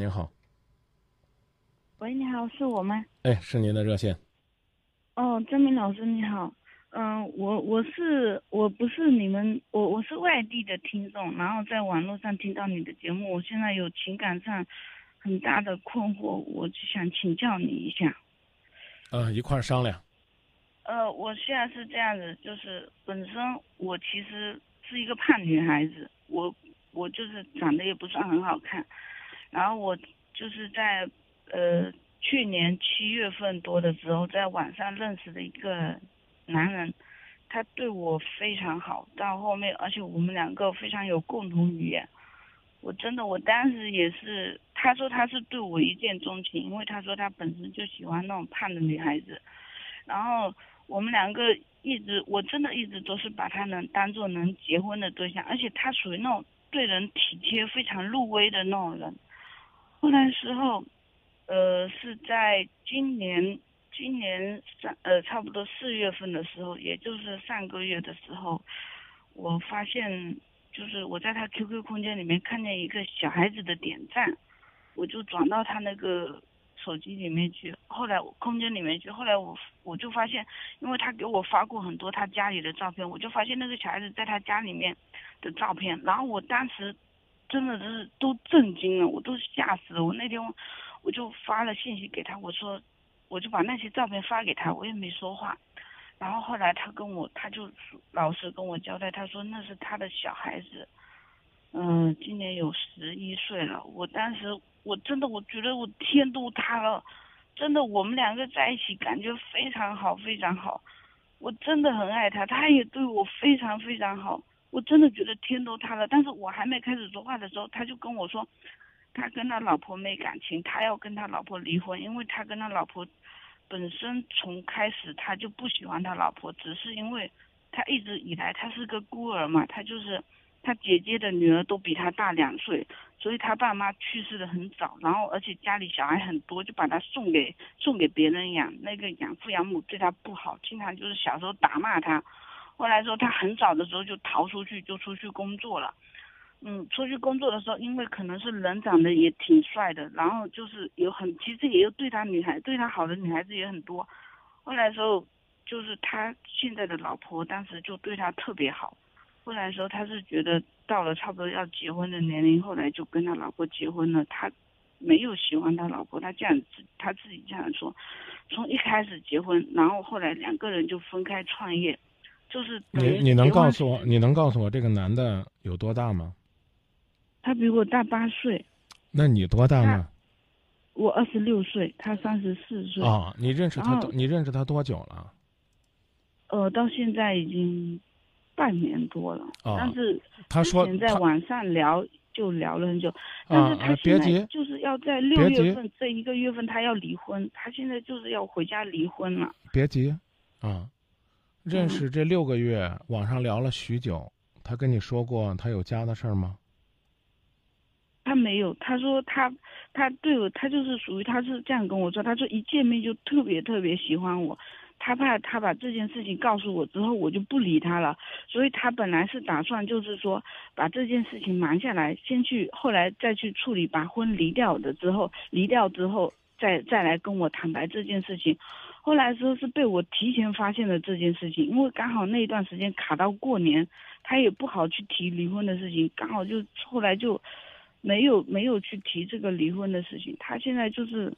您好。喂，你好，是我吗？哎，是您的热线。哦，张明老师你好。嗯，我我是我不是你们，我我是外地的听众，然后在网络上听到你的节目，我现在有情感上很大的困惑，我就想请教你一下。呃，一块儿商量。呃，我现在是这样子，就是本身我其实是一个胖女孩子，我我就是长得也不算很好看，然后我就是在。呃，去年七月份多的时候，在网上认识的一个男人，他对我非常好，到后面，而且我们两个非常有共同语言。我真的，我当时也是，他说他是对我一见钟情，因为他说他本身就喜欢那种胖的女孩子。然后我们两个一直，我真的一直都是把他能当做能结婚的对象，而且他属于那种对人体贴、非常入微的那种人。后来时候。呃，是在今年今年三呃差不多四月份的时候，也就是上个月的时候，我发现就是我在他 QQ 空间里面看见一个小孩子的点赞，我就转到他那个手机里面去，后来空间里面去，后来我我就发现，因为他给我发过很多他家里的照片，我就发现那个小孩子在他家里面的照片，然后我当时真的是都震惊了，我都吓死了，我那天。我就发了信息给他，我说，我就把那些照片发给他，我也没说话。然后后来他跟我，他就老实跟我交代，他说那是他的小孩子，嗯，今年有十一岁了。我当时我真的我觉得我天都塌了，真的我们两个在一起感觉非常好非常好，我真的很爱他，他也对我非常非常好，我真的觉得天都塌了。但是我还没开始说话的时候，他就跟我说。他跟他老婆没感情，他要跟他老婆离婚，因为他跟他老婆本身从开始他就不喜欢他老婆，只是因为他一直以来他是个孤儿嘛，他就是他姐姐的女儿都比他大两岁，所以他爸妈去世的很早，然后而且家里小孩很多，就把他送给送给别人养，那个养父养母对他不好，经常就是小时候打骂他，后来说他很早的时候就逃出去，就出去工作了。嗯，出去工作的时候，因为可能是人长得也挺帅的，然后就是有很，其实也有对他女孩对他好的女孩子也很多。后来时候，就是他现在的老婆当时就对他特别好。后来时候他是觉得到了差不多要结婚的年龄，后来就跟他老婆结婚了。他没有喜欢他老婆，他这样子他自己这样说。从一开始结婚，然后后来两个人就分开创业，就是你你能告诉我，你能告诉我这个男的有多大吗？他比我大八岁，那你多大呢？我二十六岁，他三十四岁。啊，你认识他多？你认识他多久了？呃，到现在已经半年多了。啊，但是他说在网上聊就聊了很久，但是他现在就是要在六月份这一个月份他要离婚，他现在就是要回家离婚了。别急，啊，认识这六个月，网上聊了许久，他跟你说过他有家的事儿吗？他没有，他说他，他对我，他就是属于他是这样跟我说，他说一见面就特别特别喜欢我，他怕他把这件事情告诉我之后，我就不理他了，所以他本来是打算就是说把这件事情瞒下来，先去后来再去处理，把婚离掉的之后，离掉之后再再来跟我坦白这件事情，后来说是被我提前发现了这件事情，因为刚好那一段时间卡到过年，他也不好去提离婚的事情，刚好就后来就。没有没有去提这个离婚的事情，他现在就是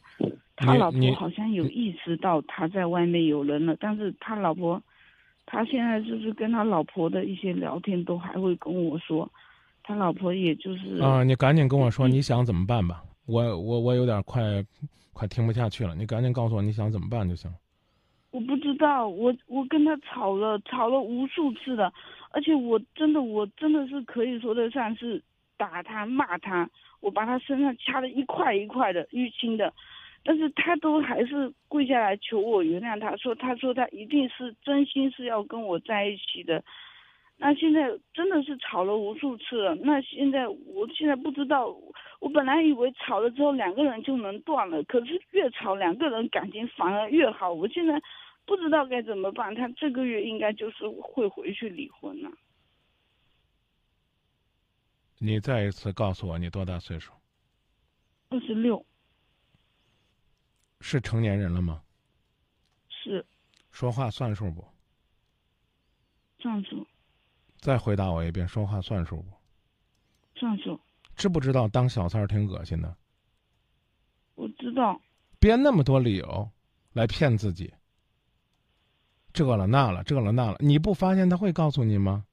他老婆好像有意识到他在外面有人了，但是他老婆，他现在就是跟他老婆的一些聊天都还会跟我说，他老婆也就是啊，你赶紧跟我说你想怎么办吧，我我我有点快快听不下去了，你赶紧告诉我你想怎么办就行。我不知道，我我跟他吵了吵了无数次的，而且我真的我真的是可以说得上是。打他骂他，我把他身上掐的一块一块的淤青的，但是他都还是跪下来求我原谅他，说他说他一定是真心是要跟我在一起的。那现在真的是吵了无数次了，那现在我现在不知道，我本来以为吵了之后两个人就能断了，可是越吵两个人感情反而越好，我现在不知道该怎么办。他这个月应该就是会回去离婚了。你再一次告诉我你多大岁数？二十六，是成年人了吗？是说话算数不？算数再回答我一遍，说话算数不？算数，知不知道当小三儿挺恶心的？我知道。编那么多理由来骗自己，这了那了，这了那了，你不发现他会告诉你吗？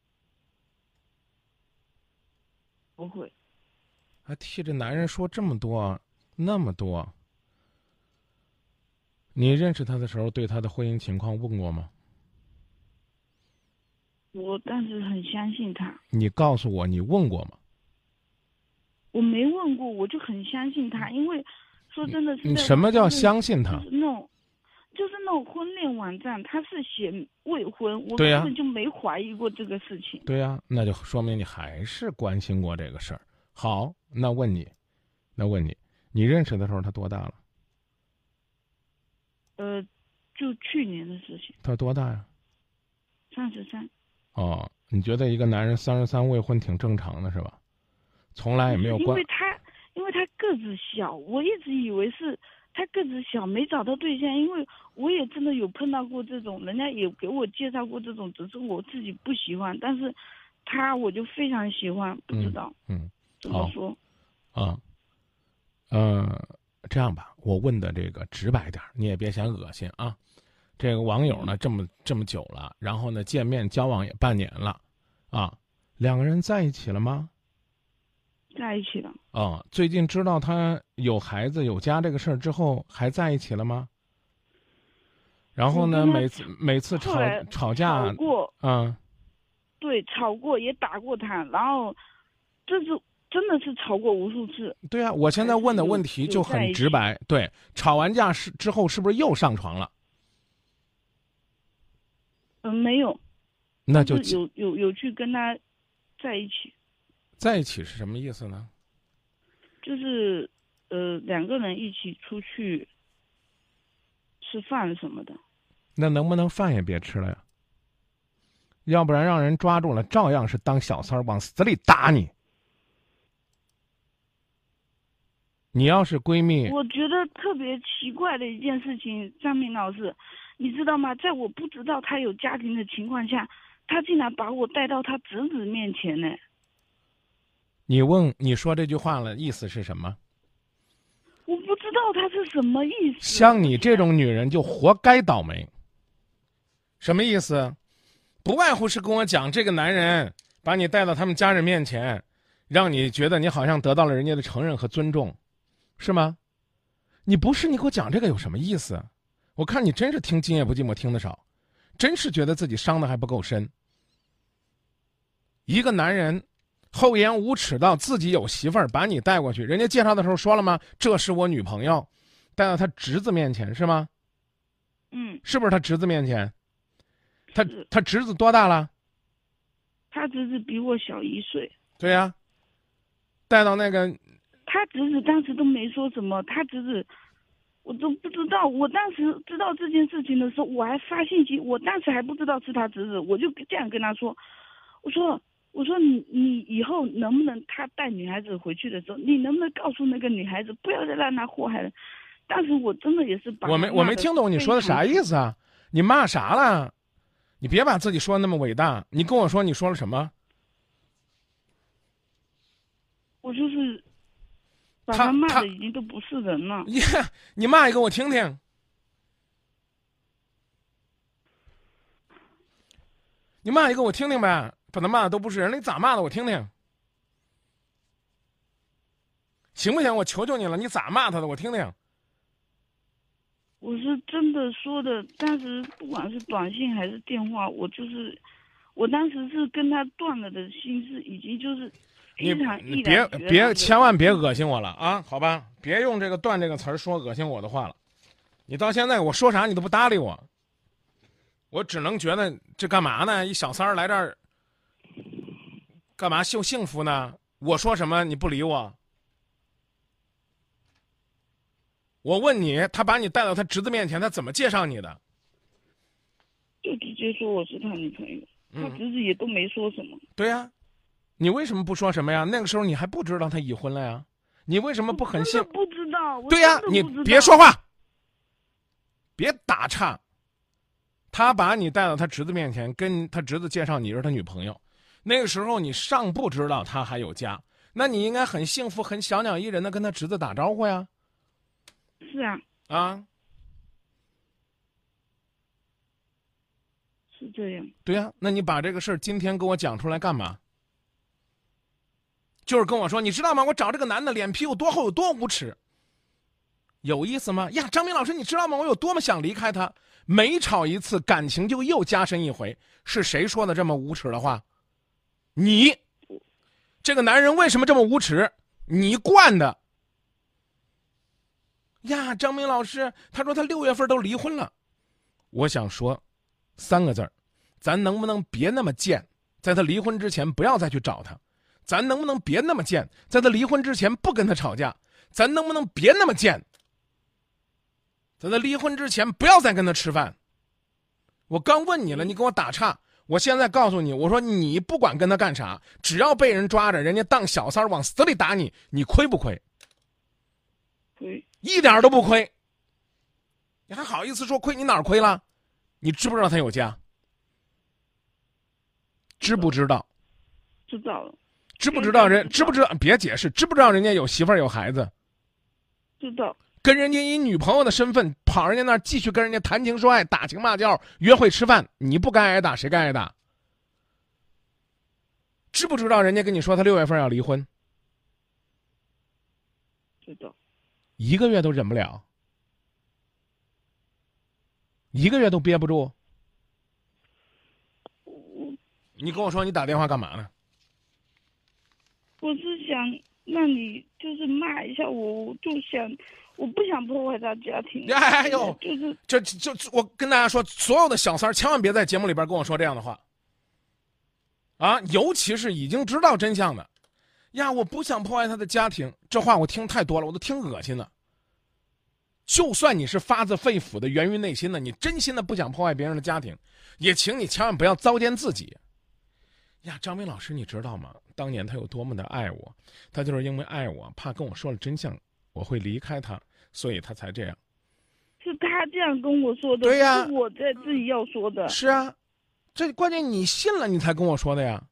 不会。还替这男人说这么多，那么多。你认识他的时候，对他的婚姻情况问过吗？我当时很相信他。你告诉我，你问过吗？我没问过，我就很相信他，因为说真的是。你什么叫相信他？就是那种，就是那种婚恋网站，他是写未婚，我根本就没怀疑过这个事情。对呀，那就说明你还是关心过这个事儿。好，那问你，那问你，你认识的时候他多大了？呃，就去年的事情。他多大呀？三十三。哦，你觉得一个男人三十三未婚挺正常的是吧？从来也没有关。因为他，因为他个子小，我一直以为是他个子小没找到对象，因为我也真的有碰到过这种，人家也给我介绍过这种，只是我自己不喜欢，但是他我就非常喜欢，不知道。嗯。怎么说？啊，呃，这样吧，我问的这个直白点你也别嫌恶心啊。这个网友呢，这么这么久了，然后呢，见面交往也半年了，啊，两个人在一起了吗？在一起了。哦，最近知道他有孩子有家这个事儿之后，还在一起了吗？然后呢，每次每次吵吵架过，嗯，对，吵过也打过他，然后这是。真的是吵过无数次。对啊，我现在问的问题就很直白。对，吵完架是之后是不是又上床了？嗯，没有。那就有有有去跟他在一起。在一起是什么意思呢？就是呃两个人一起出去吃饭什么的。那能不能饭也别吃了呀？要不然让人抓住了，照样是当小三儿，往死里打你。你要是闺蜜，我觉得特别奇怪的一件事情，张明老师，你知道吗？在我不知道他有家庭的情况下，他竟然把我带到他侄子面前呢。你问你说这句话了，意思是什么？我不知道他是什么意思。像你这种女人就活该倒霉。什么意思？不外乎是跟我讲，这个男人把你带到他们家人面前，让你觉得你好像得到了人家的承认和尊重。是吗？你不是你给我讲这个有什么意思？我看你真是听《今夜不寂寞》听的少，真是觉得自己伤的还不够深。一个男人厚颜无耻到自己有媳妇儿把你带过去，人家介绍的时候说了吗？这是我女朋友，带到他侄子面前是吗？嗯，是不是他侄子面前？他他侄子多大了？他侄子比我小一岁。对呀，带到那个。他侄子当时都没说什么，他侄子，我都不知道。我当时知道这件事情的时候，我还发信息，我当时还不知道是他侄子，我就这样跟他说：“我说，我说你你以后能不能他带女孩子回去的时候，你能不能告诉那个女孩子，不要再让他祸害了。”当时我真的也是把我没我没听懂你说的啥意思啊？你骂啥了？你别把自己说的那么伟大。你跟我说你说了什么？我就是。他骂的已经都不是人了。你你骂一个我听听。你骂一个我听听呗，把他骂的都不是人，你咋骂的我听听？行不行？我求求你了，你咋骂他的？我听听。我是真的说的，当时不管是短信还是电话，我就是，我当时是跟他断了的心是已经就是。你你别别千万别恶心我了啊！好吧，别用这个“断”这个词儿说恶心我的话了。你到现在我说啥你都不搭理我，我只能觉得这干嘛呢？一小三儿来这儿干嘛秀幸福呢？我说什么你不理我？我问你，他把你带到他侄子面前，他怎么介绍你的？就直接说我是他女朋友，他侄子也都没说什么。对呀。你为什么不说什么呀？那个时候你还不知道他已婚了呀，你为什么不很信我真的？不知道。对呀、你别说话，别打岔。他把你带到他侄子面前，跟他侄子介绍你是他女朋友，那个时候你尚不知道他还有家，那你应该很幸福、很小鸟依人的跟他侄子打招呼呀，是啊，啊，是这样。对呀、那你把这个事儿今天跟我讲出来干嘛？就是跟我说，你知道吗？我找这个男的脸皮有多厚，有多无耻，有意思吗？呀，张明老师，你知道吗？我有多么想离开他，每吵一次，感情就又加深一回。是谁说的这么无耻的话？你，这个男人为什么这么无耻？你惯的。呀，张明老师，他说他六月份都离婚了。我想说，三个字儿，咱能不能别那么贱？在他离婚之前，不要再去找他。咱能不能别那么贱？在他离婚之前，不跟他吵架。咱能不能别那么贱？在他离婚之前，不要再跟他吃饭。我刚问你了，你给我打岔。我现在告诉你，我说你不管跟他干啥，只要被人抓着，人家当小三儿往死里打你，你亏不亏？亏，一点儿都不亏。你还好意思说亏？你哪儿亏了？你知不知道他有家？知不知道？知道了，知不知道人？知不知道？别解释，知不知道人家有媳妇儿有孩子？知道。跟人家以女朋友的身份跑人家那儿继续跟人家谈情说爱、打情骂俏、约会吃饭，你不该挨打，谁该挨打？知不知道人家跟你说他六月份要离婚，知道。一个月都忍不了，一个月都憋不住？你跟我说你打电话干嘛呢？我是想让你就是骂一下我，我就想我不想破坏他家庭。哎呦 就是这这这，我跟大家说，所有的小三儿千万别在节目里边跟我说这样的话。啊，尤其是已经知道真相的，呀，我不想破坏他的家庭，这话我听太多了，我都听恶心了。就算你是发自肺腑的、源于内心的，你真心的不想破坏别人的家庭，也请你千万不要糟践自己。呀，张明老师，你知道吗？当年他有多么的爱我，他就是因为爱我，怕跟我说了真相，我会离开他，所以他才这样。是他这样跟我说的，对呀我在自己要说的。是啊，这关键你信了，你才跟我说的呀。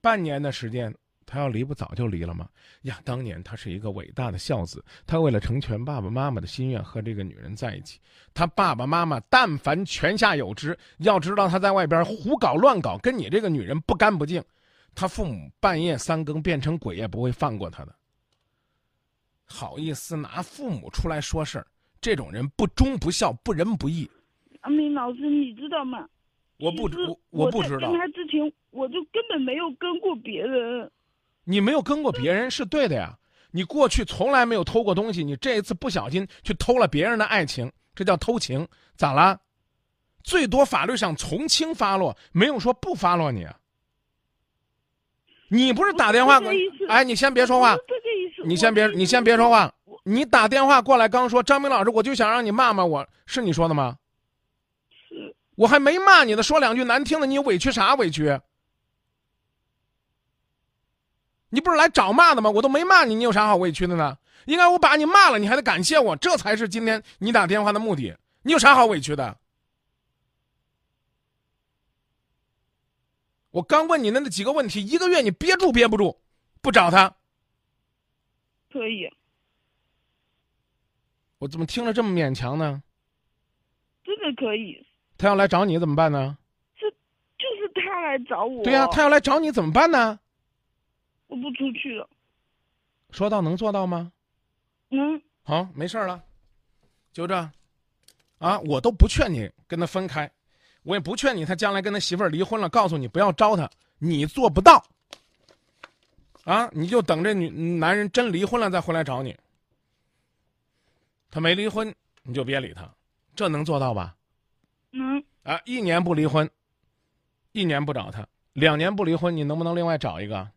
半年的时间，他要离不早就离了吗？呀，当年他是一个伟大的孝子，他为了成全爸爸妈妈的心愿和这个女人在一起。他爸爸妈妈但凡泉下有知，要知道他在外边胡搞乱搞，跟你这个女人不干不净，他父母半夜三更变成鬼也不会放过他的。好意思拿父母出来说事儿，这种人不忠不孝，不仁不义。阿明老师，你知道吗？我不知我我不知道跟。他之前，我就根本没有跟过别人。你没有跟过别人是对的呀，你过去从来没有偷过东西，你这一次不小心去偷了别人的爱情，这叫偷情，咋啦？最多法律上从轻发落，没有说不发落你啊。你不是打电话哎，你先别说话。你先别你先别说话，你打电话过来刚说张明老师，我就想让你骂骂我，是你说的吗？是我还没骂你呢，说两句难听的，你委屈啥委屈？你不是来找骂的吗？我都没骂你，你有啥好委屈的呢？应该我把你骂了，你还得感谢我，这才是今天你打电话的目的。你有啥好委屈的？我刚问你的那几个问题，一个月你憋住憋不住，不找他，可以，我怎么听着这么勉强呢？真的可以。他要来找你怎么办呢？这就是他来找我。对呀、他要来找你怎么办呢？我不出去了。说到能做到吗？嗯，好，没事儿了，就这，啊，我都不劝你跟他分开，我也不劝你他将来跟他媳妇儿离婚了，告诉你不要招他，你做不到，啊，你就等这女男人真离婚了再回来找你，他没离婚你就别理他，这能做到吧？嗯，啊，一年不离婚，一年不找他，两年不离婚，你能不能另外找一个？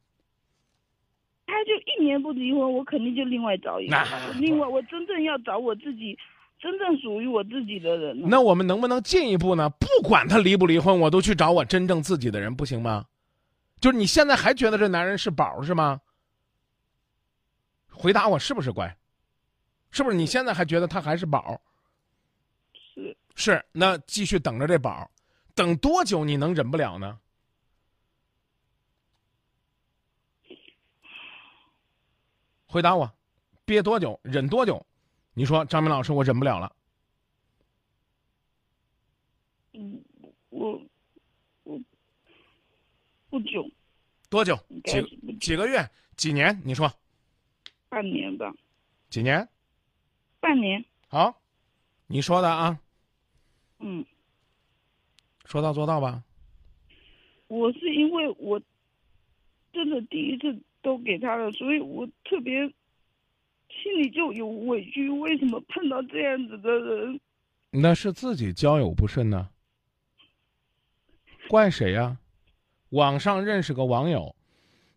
一年不离婚，我肯定就另外找一个。另外，我真正要找我自己，真正属于我自己的人。那我们能不能进一步呢？不管他离不离婚，我都去找我真正自己的人，不行吗？就是你现在还觉得这男人是宝是吗？回答我是不是乖？是不是你现在还觉得他还是宝？是是，那继续等着这宝，等多久你能忍不了呢？回答我，憋多久，忍多久？你说，张明老师，我忍不了了。嗯，我我不久，多久？几几个月？几年？你说半年吧，几年？半年。好，你说的啊，嗯，说到做到吧。我是因为我真的第一次都给他了，所以我特别心里就有委屈。为什么碰到这样子的人？那是自己交友不慎呢，怪谁呀、网上认识个网友，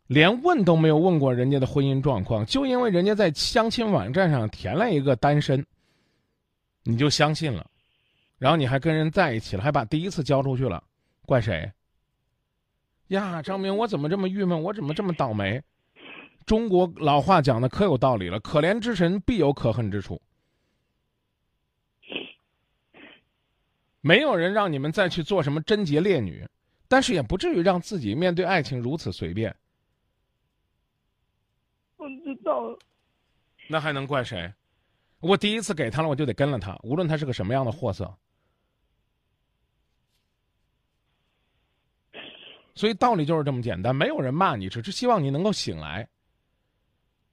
连问都没有问过人家的婚姻状况，就因为人家在相亲网站上填了一个单身，你就相信了，然后你还跟人在一起了，还把第一次交出去了，怪谁？呀，张明，我怎么这么郁闷？我怎么这么倒霉？中国老话讲的可有道理了，可怜之神必有可恨之处。没有人让你们再去做什么贞洁烈女，但是也不至于让自己面对爱情如此随便。我知道了，那还能怪谁？我第一次给他了，我就得跟了他，无论他是个什么样的货色。所以道理就是这么简单，没有人骂你，只是希望你能够醒来。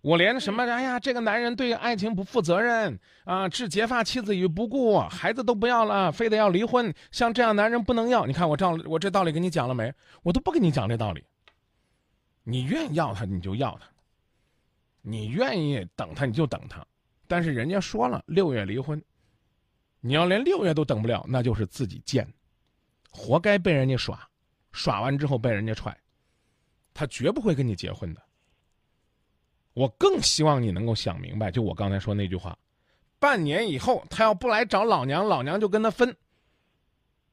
我连什么哎呀，这个男人对爱情不负责任啊，置结发妻子于不顾，孩子都不要了，非得要离婚，像这样男人不能要。你看我这我这道理跟你讲了没？我都不跟你讲这道理。你愿意要他，你就要他；你愿意等他，你就等他。但是人家说了，六月离婚，你要连六月都等不了，那就是自己贱，活该被人家耍，耍完之后被人家踹，他绝不会跟你结婚的。我更希望你能够想明白，就我刚才说那句话，半年以后他要不来找老娘，老娘就跟他分。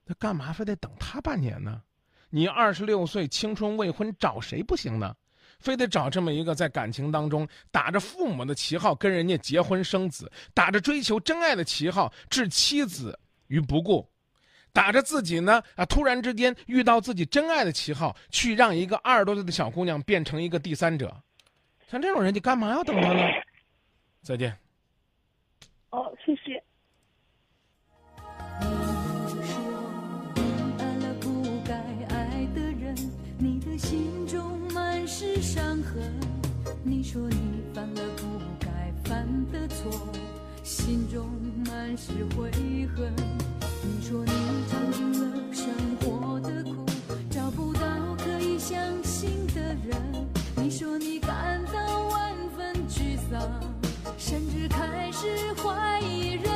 那干嘛非得等他半年呢？你二十六岁青春未婚，找谁不行呢？非得找这么一个在感情当中打着父母的旗号跟人家结婚生子，打着追求真爱的旗号置妻子于不顾，打着自己呢啊突然之间遇到自己真爱的旗号，去让一个二十多岁的小姑娘变成一个第三者。像这种人，你干嘛要等他呢？再见。哦，谢谢。你说你爱了不该爱的人，你的心中满是伤痕。你说你犯了不该犯的错，心中满是悔恨。生活的苦，找不到可以相信的人。你说你感到万分沮丧，甚至开始怀疑人